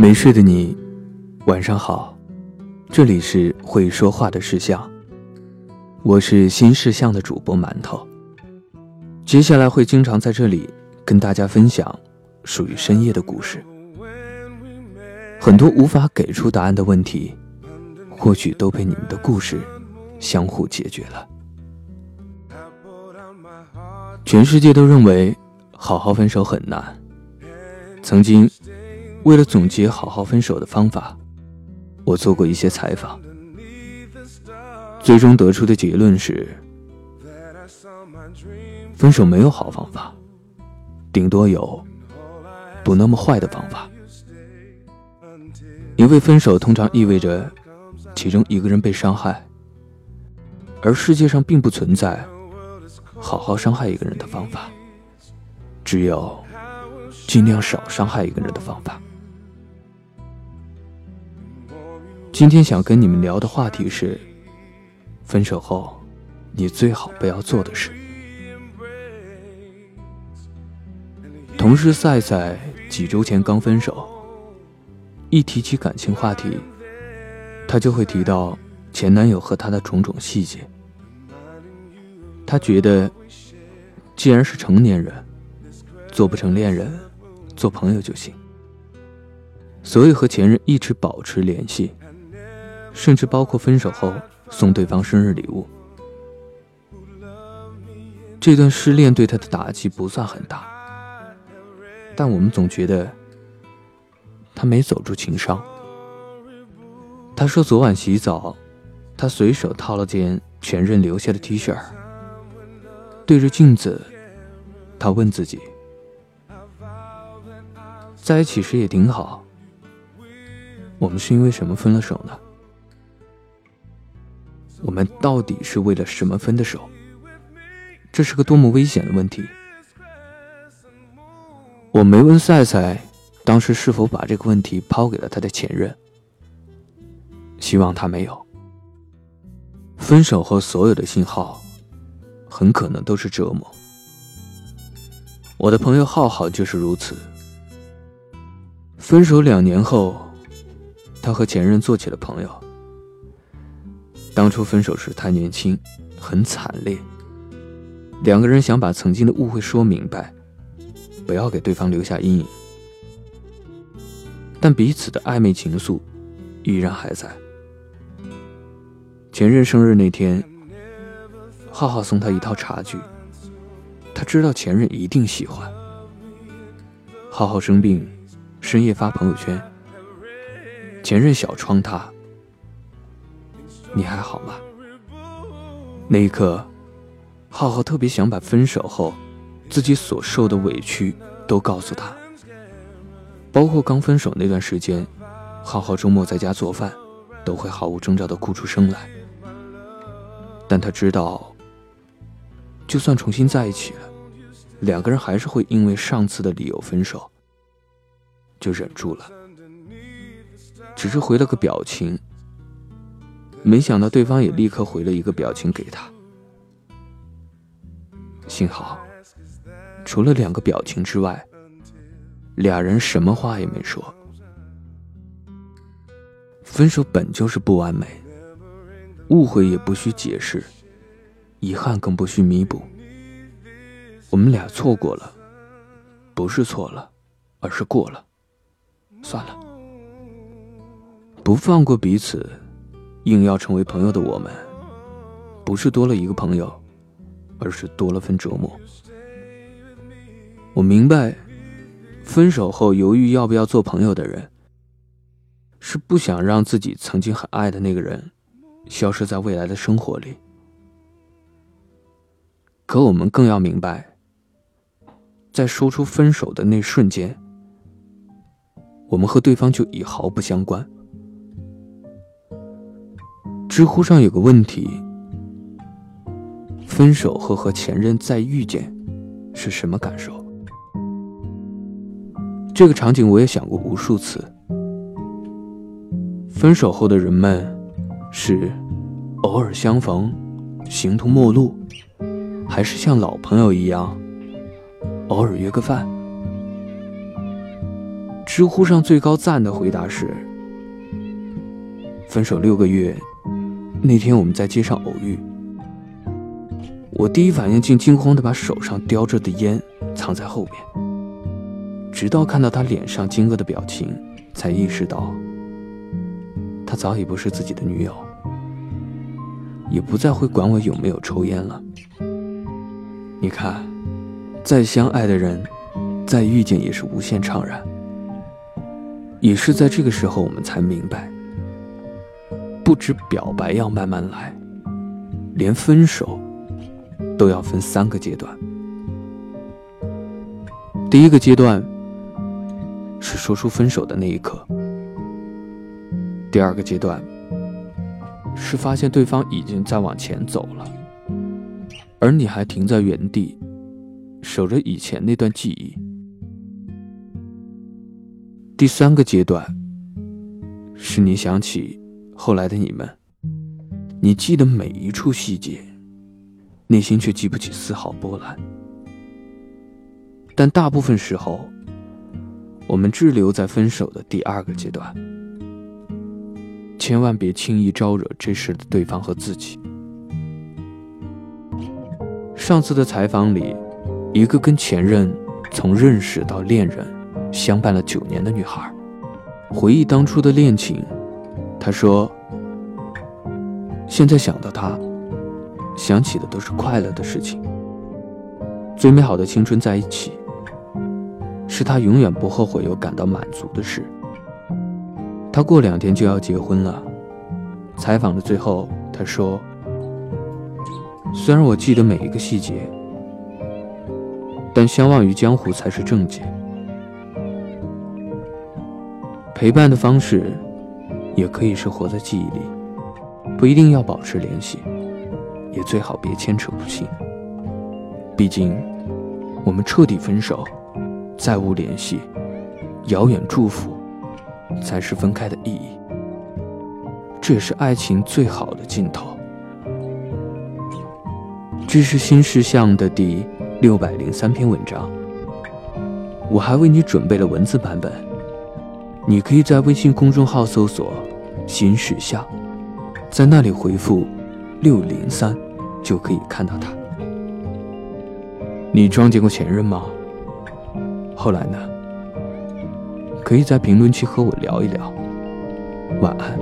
没睡的你，晚上好。这里是会说话的事项，我是新事项的主播馒头。接下来会经常在这里跟大家分享属于深夜的故事。很多无法给出答案的问题，或许都被你们的故事相互解决了。全世界都认为好好分手很难。曾经，为了总结好好分手的方法，我做过一些采访，最终得出的结论是：分手没有好方法，顶多有不那么坏的方法。因为分手通常意味着其中一个人被伤害，而世界上并不存在好好伤害一个人的方法，只有尽量少伤害一个人的方法。今天想跟你们聊的话题是：分手后你最好不要做的事。同事赛赛几周前刚分手。一提起感情话题，他就会提到前男友和他的种种细节。他觉得，既然是成年人，做不成恋人，做朋友就行。所以和前任一直保持联系，甚至包括分手后送对方生日礼物。这段失恋对他的打击不算很大，但我们总觉得。他没走出情伤。他说昨晚洗澡，他随手掏了件前任留下的 T 恤，对着镜子，他问自己：在一起时也挺好，我们是因为什么分了手呢？我们到底是为了什么分的手？这是个多么危险的问题！我没问赛赛。当时是否把这个问题抛给了他的前任？希望他没有。分手后所有的信号，很可能都是折磨。我的朋友浩浩就是如此。分手两年后，他和前任做起了朋友。当初分手时太年轻，很惨烈。两个人想把曾经的误会说明白，不要给对方留下阴影。但彼此的暧昧情愫依然还在。前任生日那天，浩浩送他一套茶具，他知道前任一定喜欢。浩浩生病，深夜发朋友圈，前任小窗他：“你还好吗？”那一刻，浩浩特别想把分手后自己所受的委屈都告诉他。包括刚分手那段时间，浩浩周末在家做饭，都会毫无征兆的哭出声来。但他知道，就算重新在一起了，两个人还是会因为上次的理由分手，就忍住了，只是回了个表情。没想到对方也立刻回了一个表情给他。幸好，除了两个表情之外。俩人什么话也没说。分手本就是不完美，误会也不需解释，遗憾更不需弥补。我们俩错过了，不是错了，而是过了，算了。不放过彼此，硬要成为朋友的我们，不是多了一个朋友，而是多了份折磨。我明白。分手后犹豫要不要做朋友的人，是不想让自己曾经很爱的那个人消失在未来的生活里。可我们更要明白，在说出分手的那瞬间，我们和对方就已毫不相关。知乎上有个问题：分手后和前任再遇见，是什么感受？这个场景我也想过无数次。分手后的人们，是偶尔相逢，形同陌路，还是像老朋友一样，偶尔约个饭？知乎上最高赞的回答是：分手六个月，那天我们在街上偶遇。我第一反应竟惊慌的把手上叼着的烟藏在后面，直到看到他脸上惊愕的表情，才意识到，他早已不是自己的女友，也不再会管我有没有抽烟了。你看，再相爱的人，再遇见也是无限怅然。也是在这个时候，我们才明白，不止表白要慢慢来，连分手。都要分三个阶段。第一个阶段是说出分手的那一刻；第二个阶段是发现对方已经在往前走了，而你还停在原地，守着以前那段记忆；第三个阶段是你想起后来的你们，你记得每一处细节。内心却记不起丝毫波澜，但大部分时候，我们滞留在分手的第二个阶段。千万别轻易招惹这时的对方和自己。上次的采访里，一个跟前任从认识到恋人相伴了九年的女孩，回忆当初的恋情，她说：“现在想到他。”想起的都是快乐的事情，最美好的青春在一起，是他永远不后悔又感到满足的事。他过两天就要结婚了，采访的最后他说：“虽然我记得每一个细节，但相忘于江湖才是正解。陪伴的方式，也可以是活在记忆里，不一定要保持联系。”也最好别牵扯不清。毕竟，我们彻底分手，再无联系，遥远祝福，才是分开的意义。这也是爱情最好的尽头。这是新事项的第六百零三篇文章。我还为你准备了文字版本，你可以在微信公众号搜索“行驶下”，在那里回复“六零三”。就可以看到他。你撞见过前任吗？后来呢？可以在评论区和我聊一聊。晚安。